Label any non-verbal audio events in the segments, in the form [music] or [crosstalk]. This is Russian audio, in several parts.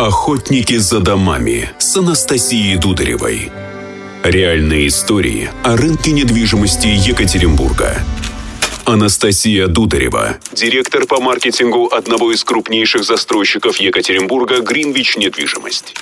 Охотники за домами с Анастасией Дударевой. Реальные истории о рынке недвижимости Екатеринбурга. Анастасия Дударева, директор по маркетингу одного из крупнейших застройщиков Екатеринбурга «Гринвич Недвижимость».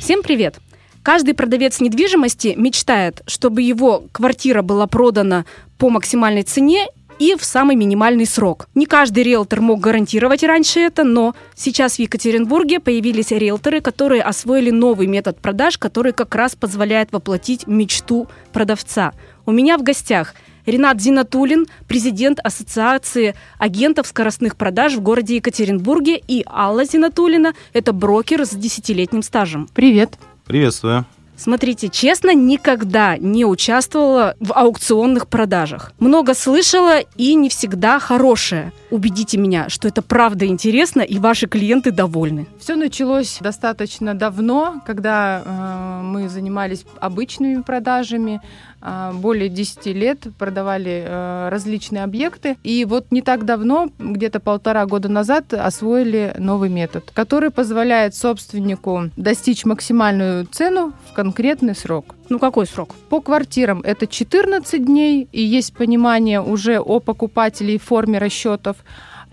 Всем привет! Каждый продавец недвижимости мечтает, чтобы его квартира была продана по максимальной цене и в самый минимальный срок. Не каждый риэлтор мог гарантировать раньше это, но сейчас в Екатеринбурге появились риэлторы, которые освоили новый метод продаж, который как раз позволяет воплотить мечту продавца. У меня в гостях Ренат Зинатулин, президент Ассоциации агентов скоростных продаж в городе Екатеринбурге, и Алла Зинатулина, это брокер с десятилетним стажем. Привет. Приветствую. Смотрите, честно, никогда не участвовала в аукционных продажах. Много слышала и не всегда хорошее. Убедите меня, что это правда интересно и ваши клиенты довольны. Все началось достаточно давно, когда э, мы занимались обычными продажами. Э, более 10 лет продавали э, различные объекты. И вот не так давно, где-то полтора года назад, освоили новый метод, который позволяет собственнику достичь максимальную цену в конкретный срок. Ну какой срок? По квартирам это 14 дней, и есть понимание уже о покупателе и форме расчетов.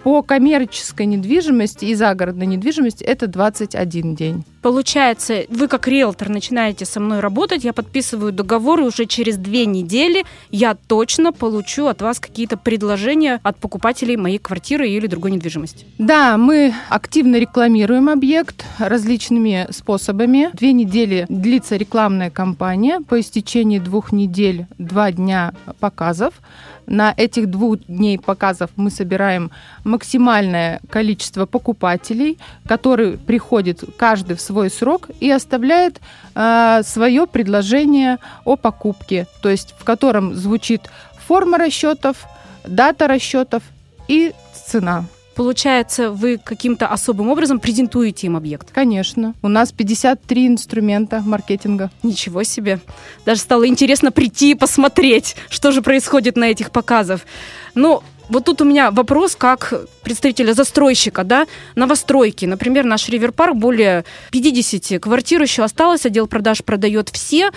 По коммерческой недвижимости и загородной недвижимости это 21 день. Получается, вы как риэлтор начинаете со мной работать, я подписываю договор, и уже через две недели я точно получу от вас какие-то предложения от покупателей моей квартиры или другой недвижимости. Да, мы активно рекламируем объект различными способами. Две недели длится рекламная кампания. По истечении двух недель, два дня показов. На этих двух дней показов мы собираем максимальное количество покупателей, которые приходят каждый в свой срок и оставляет э, свое предложение о покупке, то есть в котором звучит форма расчетов, дата расчетов и цена. Получается, вы каким-то особым образом презентуете им объект? Конечно. У нас 53 инструмента маркетинга. Ничего себе. Даже стало интересно прийти и посмотреть, что же происходит на этих показах. Ну, вот тут у меня вопрос как представителя застройщика, да, новостройки. Например, наш Риверпарк более 50 квартир еще осталось, отдел продаж продает все,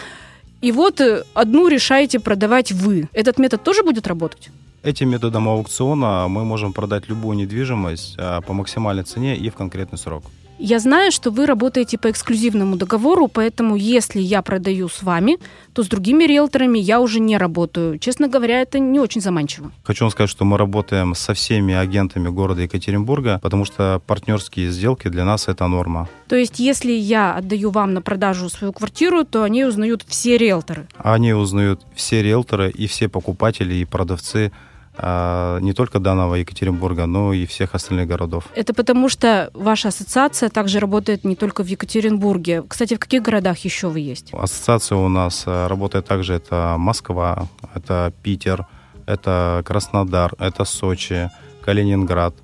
и вот э, одну решаете продавать вы. Этот метод тоже будет работать? Этим методом аукциона мы можем продать любую недвижимость а, по максимальной цене и в конкретный срок. Я знаю, что вы работаете по эксклюзивному договору, поэтому если я продаю с вами, то с другими риэлторами я уже не работаю. Честно говоря, это не очень заманчиво. Хочу вам сказать, что мы работаем со всеми агентами города Екатеринбурга, потому что партнерские сделки для нас это норма. То есть, если я отдаю вам на продажу свою квартиру, то они узнают все риэлторы? Они узнают все риэлторы и все покупатели и продавцы не только данного Екатеринбурга, но и всех остальных городов. Это потому, что ваша ассоциация также работает не только в Екатеринбурге. Кстати, в каких городах еще вы есть? Ассоциация у нас э, работает также, это Москва, это Питер, это Краснодар, это Сочи, Калининград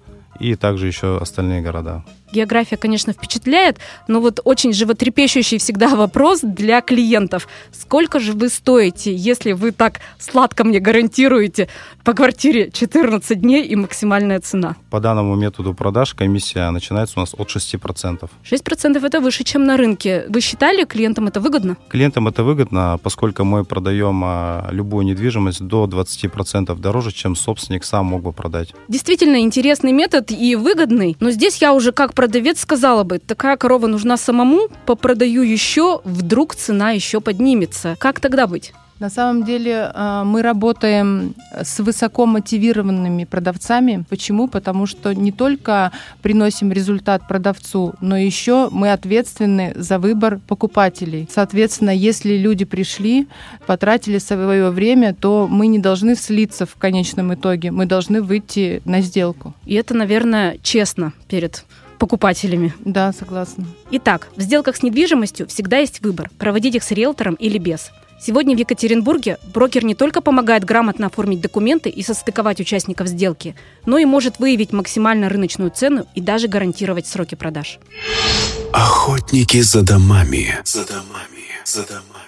и также еще остальные города. География, конечно, впечатляет, но вот очень животрепещущий всегда [laughs] вопрос для клиентов. Сколько же вы стоите, если вы так сладко мне гарантируете по квартире 14 дней и максимальная цена? По данному методу продаж комиссия начинается у нас от 6%. 6% это выше, чем на рынке. Вы считали, клиентам это выгодно? Клиентам это выгодно, поскольку мы продаем а, любую недвижимость до 20% дороже, чем собственник сам мог бы продать. Действительно интересный метод и выгодный, но здесь я уже как продавец сказала бы, такая корова нужна самому, попродаю еще, вдруг цена еще поднимется. Как тогда быть? На самом деле э, мы работаем с высоко мотивированными продавцами. Почему? Потому что не только приносим результат продавцу, но еще мы ответственны за выбор покупателей. Соответственно, если люди пришли, потратили свое время, то мы не должны слиться в конечном итоге. Мы должны выйти на сделку. И это, наверное, честно перед покупателями. Да, согласна. Итак, в сделках с недвижимостью всегда есть выбор, проводить их с риэлтором или без. Сегодня в Екатеринбурге брокер не только помогает грамотно оформить документы и состыковать участников сделки, но и может выявить максимально рыночную цену и даже гарантировать сроки продаж. Охотники за домами. За домами. За домами.